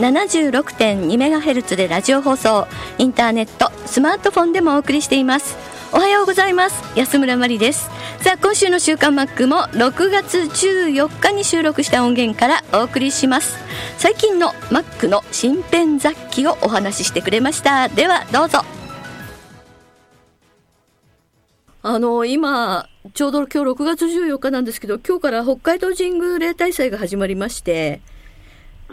76.2MHz でラジオ放送インターネットスマートフォンでもお送りしています。おはようございます。安村麻里です。さあ今週の週刊マックも6月14日に収録した音源からお送りします。最近のマックの新編雑記をお話ししてくれました。ではどうぞ。あの今ちょうど今日6月14日なんですけど今日から北海道神宮例大祭が始まりまして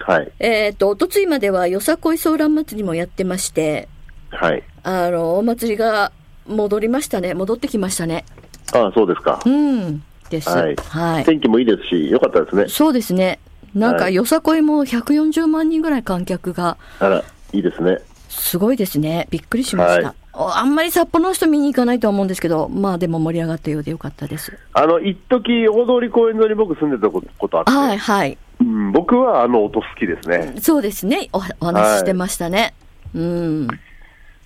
はい。えっ、と、おとついまではよさこいソーラン祭りもやってまして、はい。あの、お祭りが戻りましたね。戻ってきましたね。ああ、そうですかう。ん。です。ははいい。天気もいいですし、良かったですね。そうですね。なんか、はいよさこいも140万人ぐらい観客が、あら、いいですね。すごいですね。びっくりしました。はいおあんまり札幌の人見に行かないとは思うんですけど、まあでも盛り上がったようでよかったです。あの、一時大通公園沿いに僕住んでたことことあって、はい、はい。うん、僕はあの音好きですね。そうですね。おお話ししてましたね。うん。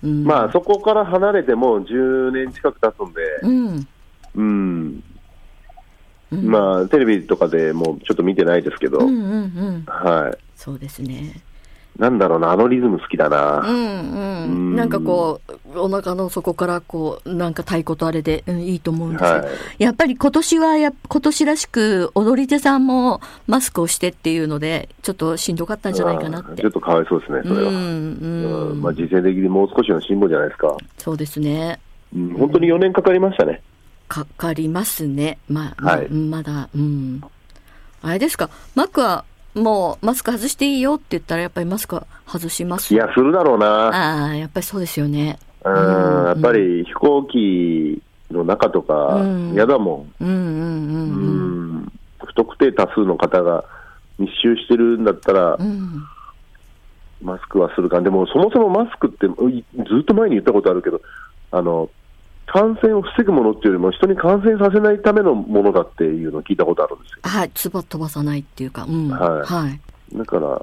うん。まあ、そこから離れてもう10年近く経つんで、うん。うん、うんまあ、テレビとかでもちょっと見てないですけど、うんうんうん。はい。そうですね。なんだろうな、あのリズム好きだうな。んうん。んなんかこう、お腹の底からこう、なんか太鼓とあれで、うん、いいと思うんですけど、はいやっぱり今年はや、今年らしく踊り手さんもマスクをしてっていうので、ちょっとしんどかったんじゃないかなってうんちょっ。とかわいそうですね、それは。うん、ううんん。まあ、時勢的にもう少しの辛抱じゃないですか。そうですね。うん、本当に4年かかりましたね。かかりますね。まあ、はいままだ、うん。あれですか、マックはもうマスク外していいよって言ったらやっぱりマスクは外しますいや、するだろうな。ああ、やっぱりそうですよね。うんうんやっぱり飛行機の中とかうん、嫌だもん。ううんうんうんうん。ん。不特定多数の方が密集してるんだったらう、んマスクはするか。でも、そもそもマスクって、いずっと前に言ったことあるけど、あの、感染を防ぐものっていうよりも、人に感染させないためのものだっていうのを聞いたことあるんですよ。はい、つば飛ばさないっていうか、うん。はいはい。だから、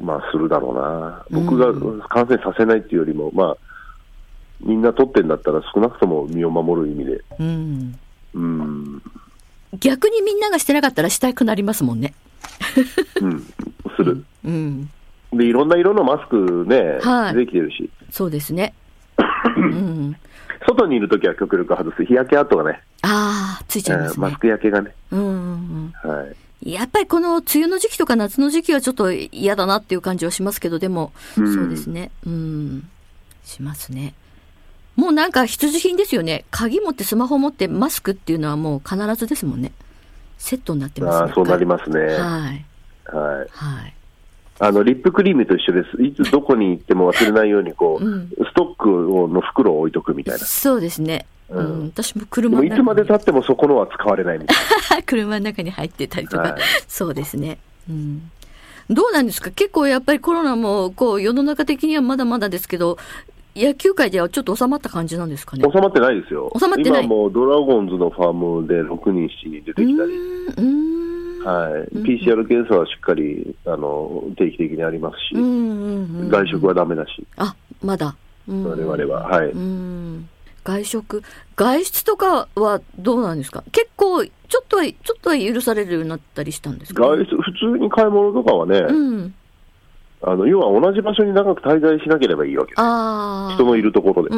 まあ、するだろうな。僕がうん感染させないっていうよりも、まあ、みんな取ってんだったら少なくとも身を守る意味で、うん。うん、逆にみんながしてなかったらしたくなりますもんね。うん、する。うん。で、いろんな色のマスクね、はいできてるし、そうですね。うん。外にいるときは極力外す。日焼け跡がね、ああ、ついちゃいますねえーマス。ク焼けがね、うんうんはい。うん。やっぱりこの梅雨の時期とか夏の時期はちょっと嫌だなっていう感じはしますけど、でも、うんそうですね。うん。しますね。もうなんか必需品ですよね。鍵持ってスマホ持ってマスクっていうのはもう必ずですもんね。セットになってますね。あーそうなりますね。はい。はい。はい。あの、リップクリームと一緒です。いつどこに行っても忘れないように、こう、うんストックをの袋を置いとくみたいな。そうですね。ううんん。私もで車の中いつまで経ってもそこのは使われないみたい 車の中に入ってたりとか、はいそうですね。うん。どうなんですか？結構やっぱりコロナも、こう、世の中的にはまだまだですけど、野球界ではちょっと収まった感じなんですかね？な。。収まってないですよ。収まってない今もうドラゴンズのファームで6人、7人出てきたり。うん。はい、うん PCR 検査はしっかりあの定期的にありますし。外食はダメだし、あ、まだ。うん我々は、はい、うん。外食、外出とかはどうなんですか？結構、ちょっとは、ちょっとは許されるようになったりしたんですか、外出、普通に買い物とかはね、うん。あの要は同じ場所に長く滞在しなければいいわけです、ああ。人のいるところで。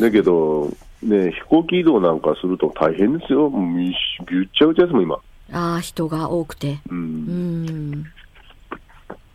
だけど、ね、飛行機移動なんかすると大変ですよ、もうみぐっちゃぐちゃですもん、今。ああ、人が多くて。ううんん。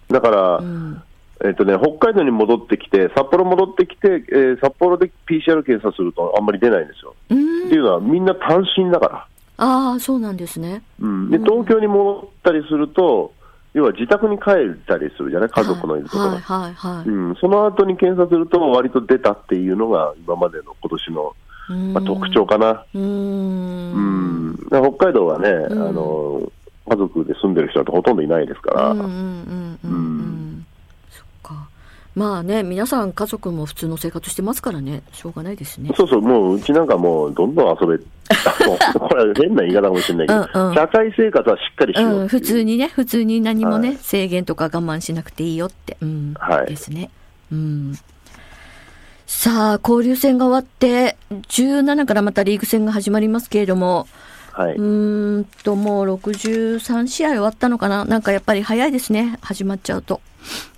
だから、うん。えっとね、北海道に戻ってきて、札幌戻ってきて、えー札幌で PCR 検査するとあんまり出ないんですよ。うっていん。うのは、みんな単身だから。ああ、そうなんですね。うん、でうん東京に戻ったりすると、要は自宅に帰ったりするじゃない、家族のいるところ、はいはいはい。うん、その後に検査すると、割と出たっていうのが、今までの今年の、うんまあ、特徴かな、うー。うん。北海道はね、うん。あの、家族で住んでる人なんてほとんどいないですから、うんうんうんうんうん。そっか。まあね、皆さん家族も普通の生活してますからね、しょうがないですね。そうそう、もううちなんかもう、どんどん遊べ、これは変な言い方かもしれないけど、うんうん。社会生活はしっかりしよう。うん、普通にね、普通に何もね、はい。制限とか我慢しなくていいよって、うん、はい。ですね。うん。さあ、交流戦が終わって、17からまたリーグ戦が始まりますけれども、はい。うーんと、もう63試合終わったのかな？なんかやっぱり早いですね、始まっちゃうと。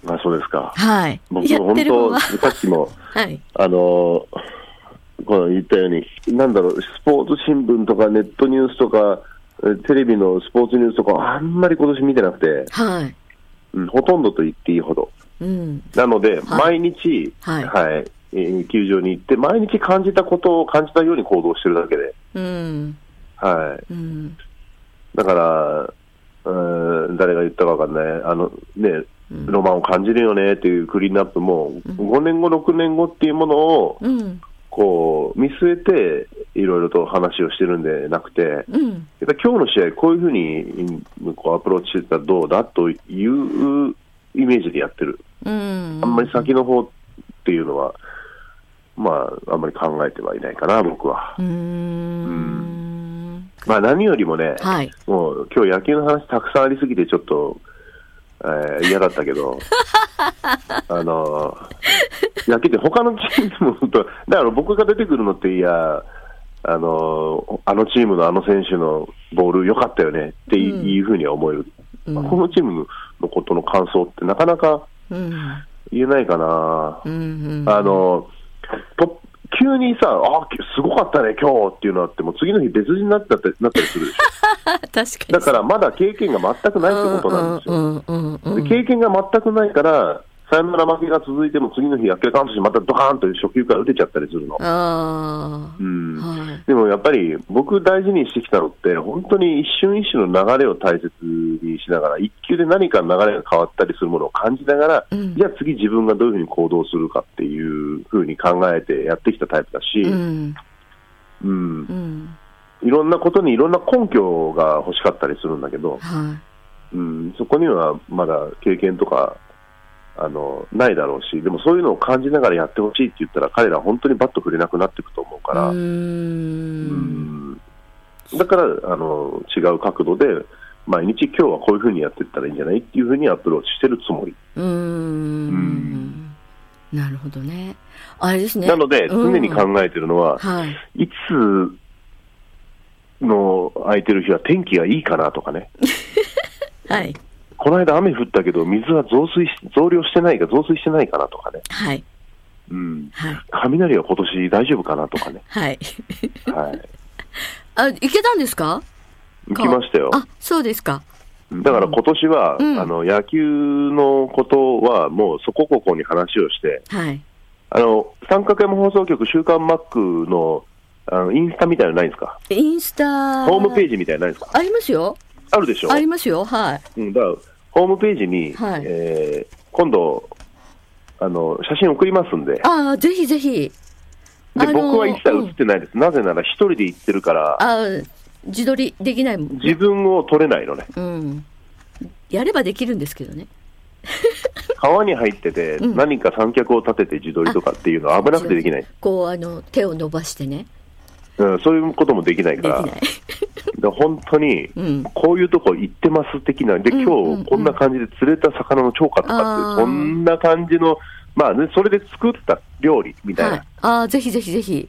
あそうですか。はい。僕、やっ本当、てる方は。さっきも、はい。あのこの言ったように、なんだろう、スポーツ新聞とかネットニュースとか、えテレビのスポーツニュースとか、あんまり今年見てなくて、はい。うん、ほとんどと言っていいほど。うん。なので、はい毎日、はいえー球場に行って、毎日感じたことを感じたように行動してるだけで、うん。はい。うん。だから、うん誰が言ったかわかんない、あのね、ロマンを感じるよねっていうクリーンアップも、5年後、6年後っていうものをうん。こう見据えて、いろいろと話をしてるんでなくて、やっうん。ぱ今日の試合、こういうふうにこうアプローチしてたらどうだというイメージでやってる、うん。あんまり先の方っていうのは、まあ、あんまり考えてはいないかな、僕はう。ーん。まあ、何よりもね、はい。もう今日野球の話たくさんありすぎて、ちょっと、えー嫌だったけど、あの野球って他のチームも本当、だから僕が出てくるのって、いや、あのあのチームのあの選手のボール良かったよねっていうふうには思える、うんまあこのチームのことの感想ってなかなかうん。言えないかな。うん。あのと急にさ、あすごかったね、今日っていうのあっても、次の日別人になったってなったりするでしょ。確かに。だからまだ経験が全くないってことなんですよ。経験が全くないから、サヨナラ負けが続いても次の日、明らかんとしてまたドカーンと初球から打てちゃったりするの。あうんあ。はい。でもやっぱり僕大事にしてきたのって、本当に一瞬一瞬の流れを大切にしながら、一球で何か流れが変わったりするものを感じながら、うんじゃあ次自分がどういうふうに行動するかっていうふうに考えてやってきたタイプだし、うん。うんうん。いろんなことにいろんな根拠が欲しかったりするんだけど、はうん、そこにはまだ経験とかあのないだろうし、でもそういうのを感じながらやってほしいって言ったら、彼らは本当にバット振れなくなっていくと思うい。から、うんんだからあの違う角度で、毎日今日はこういうふうにやっていったらいいんじゃないっていうふうにアプローチしてるつもり。うーん。なるほどね。あれですね。なので、うん常に考えてるのは、はい。いつの空いてる日は天気がいいかなとかね。はい。この間雨降ったけど、水は増水し、増量してないか、増水してないかなとかね。はい。うん。はい。雷は今年大丈夫かなとかね。はい。はい。あ、行けたんですか？行きましたよ。あ、そうですか。だから今年は、うんあの、野球のことはもうそこここに話をして、はい。あの、三角山放送局週刊マックの、あの、インスタみたいなのないんですか？インスタ。ホームページみたいなのないんですか？ありますよ。あるでしょ？ありますよ。はい。うん、だから、ホームページに、はいえー今度、あの、写真送りますんで、ああ、ぜひぜひ。で、僕は一切写ってないです。なぜなら一人で行ってるから、あー自撮りできないもん、ね。自分を撮れないのね。うん。やればできるんですけどね。川に入ってて、うん何か三脚を立てて自撮りとかっていうのは危なくてできない。こう、あの、手を伸ばしてね。うん、そういうこともできないから、で本当に、うんこういうとこ行ってます的な、で、うん今日こんな感じで釣れた魚の超過とかってそんな感じの、まあね、それで作った料理みたいはいな。。ああ、ぜひぜひぜひ、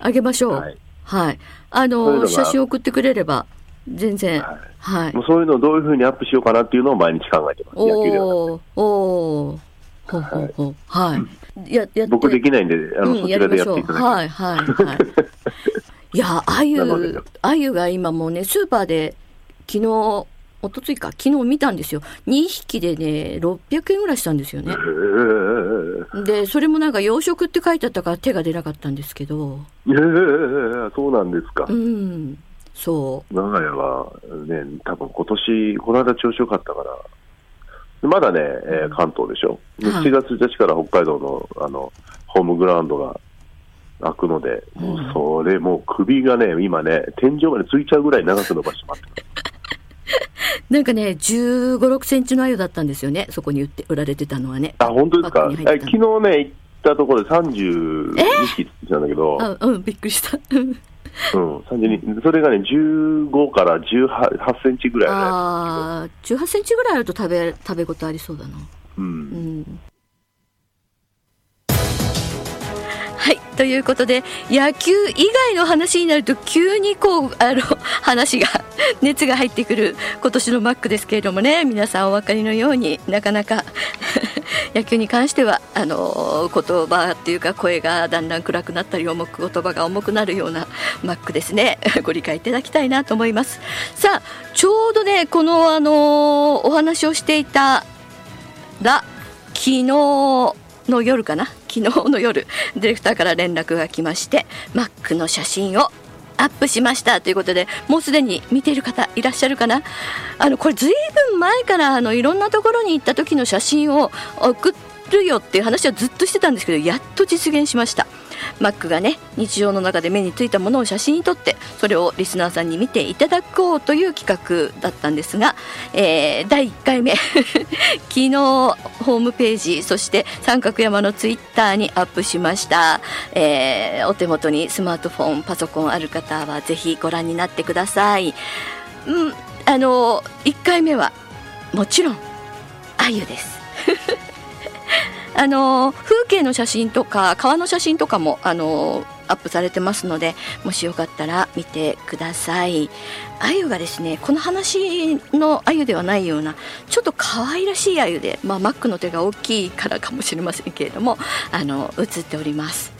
あげましょう。ははいい。あの、のが写真送ってくれれば、全然。はいはい。もうそういうのをどういうふうにアップしようかなっていうのを毎日考えてます、野。おー、おー。ほうほうほう。はい。や、やって。僕できないんで、あの、うん、そちらでや。っていただきはい、はい、はい。いや、あゆあゆが今もうね、スーパーで、昨日、おとついか、昨日見たんですよ。2匹でね、600円ぐらいしたんですよねで、それもなんか養殖って書いてあったから手が出なかったんですけど、ええそうなんですかう。ん、そう。長屋はね、多分今年、この間調子良かったから、まだね、えー関東でしょ。はい7月1日から北海道のあのホームグラウンドが開くので、もうそれ、もう首がね、今ね、天井までついちゃうぐらい長く伸ばしてます。なんかね、15、6センチの鮎だったんですよね。そこに売って、売られてたのはね。あ、本当ですか？え昨日ね、行ったところで32匹って言ってたんだけど、あ、うん、びっくりした。うんうん、32、それがね、15から18センチぐらいね。ああ、18センチぐらいあると食べ、食べ応えありそうだな。う。うんはい。ということで、野球以外の話になると、急にこう、あの、話が、熱が入ってくる今年のマックですけれどもね、皆さんお分かりのようになかなか、野球に関しては、あの、言葉っていうか声がだんだん暗くなったり、重く、言葉が重くなるようなマックですね。ご理解いただきたいなと思います。さあ、ちょうどね、この、あの、お話をしていたら、昨日の夜かな？昨日の夜ディレクターから連絡が来ましてマックの写真をアップしましたということでもうすでに見ている方いらっしゃるかな？あのこれずいぶん前からあのいろんなところに行った時の写真を送ってるよっていう話はずっとしてたんですけどやっと実現しました。マックがね日常の中で目についたものを写真に撮ってそれをリスナーさんに見ていただこうという企画だったんですが、えー第1回目 昨日ホームページそして三角山のツイッターにアップしました、えーお手元にスマートフォンパソコンある方はぜひご覧になってください、うん、あの1回目はもちろんあゆです。あの風景の写真とか川の写真とかもあのアップされてますのでもしよかったら見てください。鮎がですねこの話の鮎ではないようなちょっと可愛らしい鮎で、まあ、マックの手が大きいからかもしれませんけれどもあの写っております。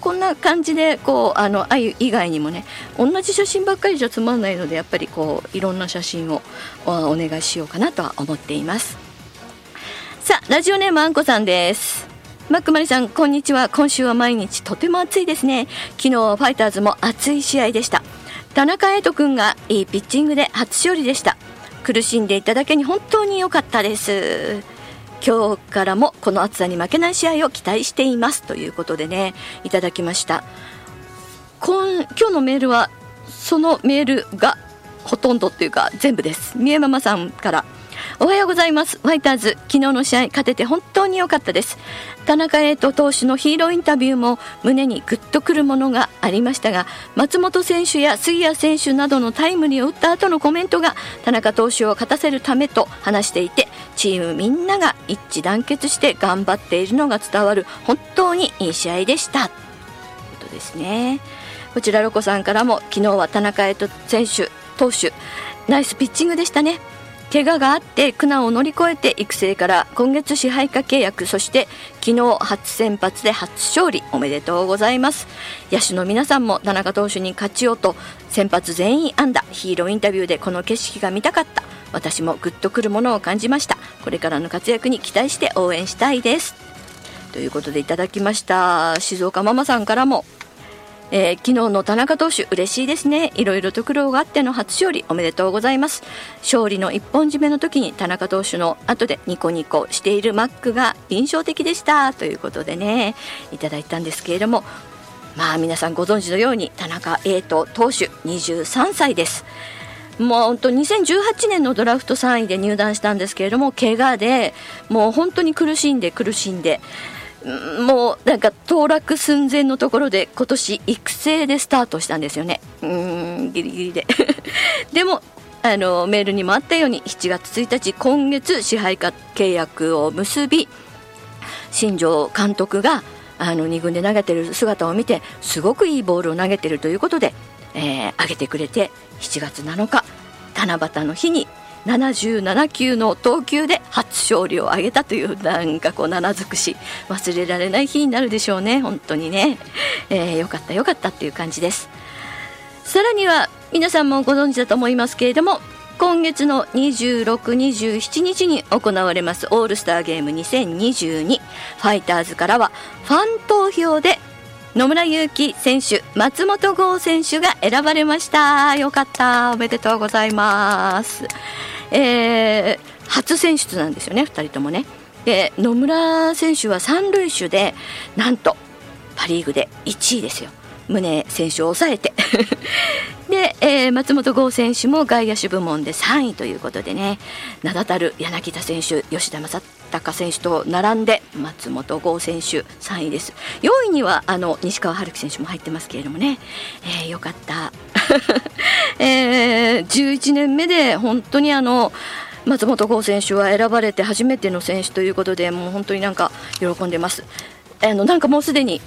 こんな感じでこうあの鮎以外にもね同じ写真ばっかりじゃつまんないのでやっぱりこういろんな写真をお願いしようかなとは思っています。さあラジオネームあんこさんです。マックマリさんこんにちは。今週は毎日とても暑いですね。昨日ファイターズも熱い試合でした。田中瑛斗君がいいピッチングで初勝利でした。苦しんでいただけに本当に良かったです。今日からもこの暑さに負けない試合を期待しています。ということでねいただきました。今今日のメールはそのメールがほとんどっていうか全部です。三重ママさんからおはようございます。ファイターズ昨日の試合勝てて本当に良かったです。田中瑛斗投手のヒーローインタビューも胸にグッとくるものがありましたが松本選手や杉谷選手などのタイムリーを打った後のコメントが田中投手を勝たせるためと話していてチームみんなが一致団結して頑張っているのが伝わる本当にいい試合でした。ということですね。こちらロコさんからも昨日は田中瑛斗選手投手ナイスピッチングでしたね。怪我があって苦難を乗り越えて育成から今月支配下契約そして昨日初先発で初勝利おめでとうございます。野手の皆さんも田中投手に勝ちようと先発全員安打ヒーローインタビューでこの景色が見たかった。私もグッとくるものを感じました。これからの活躍に期待して応援したいです。ということでいただきました。静岡ママさんからもえー昨日の田中投手嬉しいですね。いろいろと苦労があっての初勝利おめでとうございます。勝利の一本締めの時に田中投手の後でニコニコしているマックが印象的でした。ということでねいただいたんですけれどもまあ皆さんご存知のように田中瑛斗投手23歳です。もう本当2018年のドラフト3位で入団したんですけれども怪我でもう本当に苦しんで苦しんでもうなんか当落寸前のところで今年育成でスタートしたんですよね。うーんギリギリで。でもあのメールにもあったように7月1日今月支配下契約を結び新庄監督があの2軍で投げてる姿を見てすごくいいボールを投げてるということで、えー上げてくれて7月7日七夕の日に77球の投球で初勝利を挙げたというなんかこう七尽くし忘れられない日になるでしょうね本当にね、えーよかったよかったっていう感じですさらには皆さんもご存知だと思いますけれども今月の26、27日に行われますオールスターゲーム2022ファイターズからはファン投票で野村祐希選手、松本剛選手が選ばれました。よかった。おめでとうございます。えー、初選出なんですよね、2人ともね。で、野村選手は三塁手で、なんと、パ・リーグで1位ですよ。宗選手を抑えて で、えー、松本剛選手も外野手部門で3位ということでね名だたる柳田選手吉田正尚選手と並んで松本剛選手3位です。4位にはあの西川春樹選手も入ってますけれどもね、えー、よかった、えー、11年目で本当にあの松本剛選手は選ばれて初めての選手ということでもう本当になんか喜んでます。あのなんかもうすでに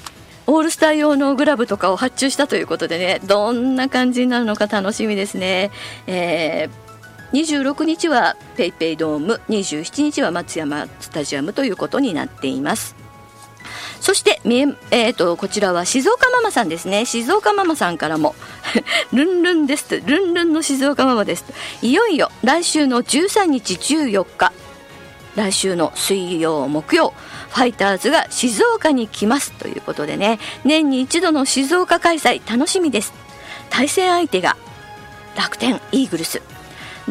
オールスター用のグラブとかを発注したということでねどんな感じになるのか楽しみですね。えー26日は PayPay ドーム27日は松山スタジアムということになっています。そして、えーと、こちらは静岡ママさんですね。静岡ママさんからも ルンルンです。ルンルンの静岡ママです。いよいよ来週の13日14日来週の水曜木曜ファイターズが静岡に来ます。ということでね。年に一度の静岡開催楽しみです。対戦相手が楽天イーグルス。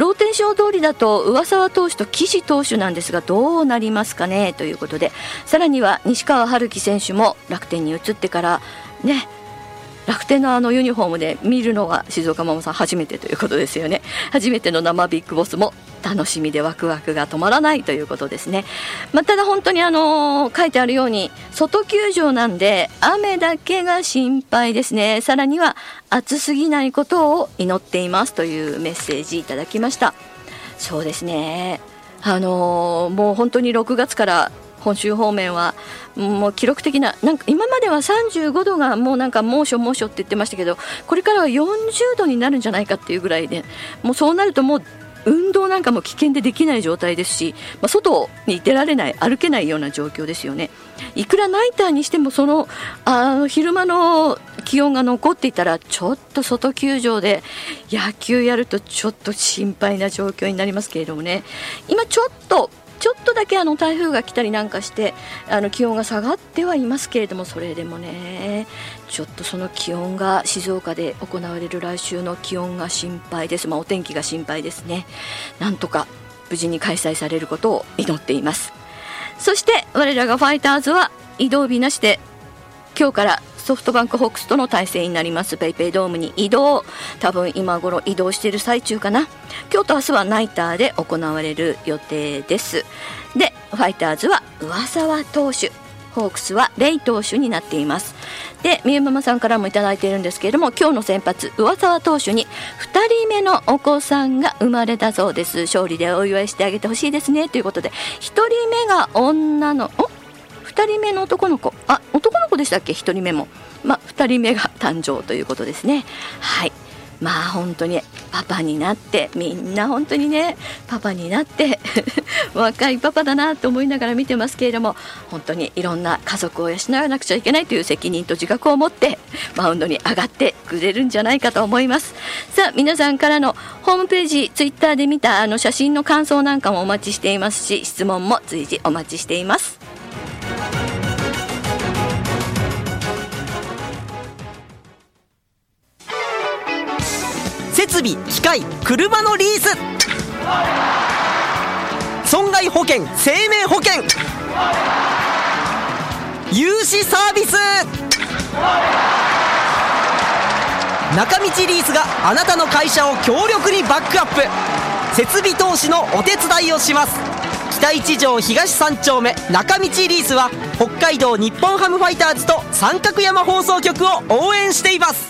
ローテンション通りだと上沢投手と岸投手なんですがどうなりますかね？ということでさらには西川春樹選手も楽天に移ってからね楽天のあのユニフォームで見るのは静岡ママさん初めてということですよね。初めての生ビッグボスも楽しみでワクワクが止まらないということですね、まあ、ただ本当にあの書いてあるように外球場なんで雨だけが心配ですね。さらには暑すぎないことを祈っていますというメッセージいただきました。そうですね。あのー、もう本当に6月から本州方面はもう記録的ななんか今までは35度がもうなんか猛暑猛暑って言ってましたけどこれからは40度になるんじゃないかっていうぐらいでもうそうなるともう運動なんかも危険でできない状態ですし、まあ、外に出られない歩けないような状況ですよね。いくらナイターにしてもそのあ昼間の気温が残っていたらちょっと外球場で野球やるとちょっと心配な状況になりますけれどもね。今ちょっとちょっとだけあの台風が来たりなんかしてあの気温が下がってはいますけれどもそれでもねちょっとその気温が静岡で行われる来週の気温が心配です、まあ、お天気が心配ですね。なんとか無事に開催されることを祈っています。そして我らがファイターズは移動日なしで今日からソフトバンクホークスとの対戦になります。ペイペイドームに移動。多分今頃移動している最中かな。今日と明日はナイターで行われる予定です。でファイターズは上沢投手。ホークスはレイ投手になっています。でみゆママさんからも頂いているんですけれども今日の先発上沢投手に2人目のお子さんが生まれたそうです。勝利でお祝いしてあげてほしいですね。ということで1人目が女のお2人目の男の子。あ男の子でしたっけ？1人目も。まあ2人目が誕生ということですね。はい。まあ本当にパパになってみんな本当にねパパになって 若いパパだなと思いながら見てますけれども本当にいろんな家族を養わなくちゃいけないという責任と自覚を持ってマウンドに上がってくれるんじゃないかと思います。さあ皆さんからのホームページツイッターで見たあの写真の感想なんかもお待ちしていますし質問も随時お待ちしています。備機械車のリース。損害保険生命保険。融資サービス。中道リースがあなたの会社を強力にバックアップ。設備投資のお手伝いをします。北一条東三丁目中道リースは北海道日本ハムファイターズと三角山放送局を応援しています。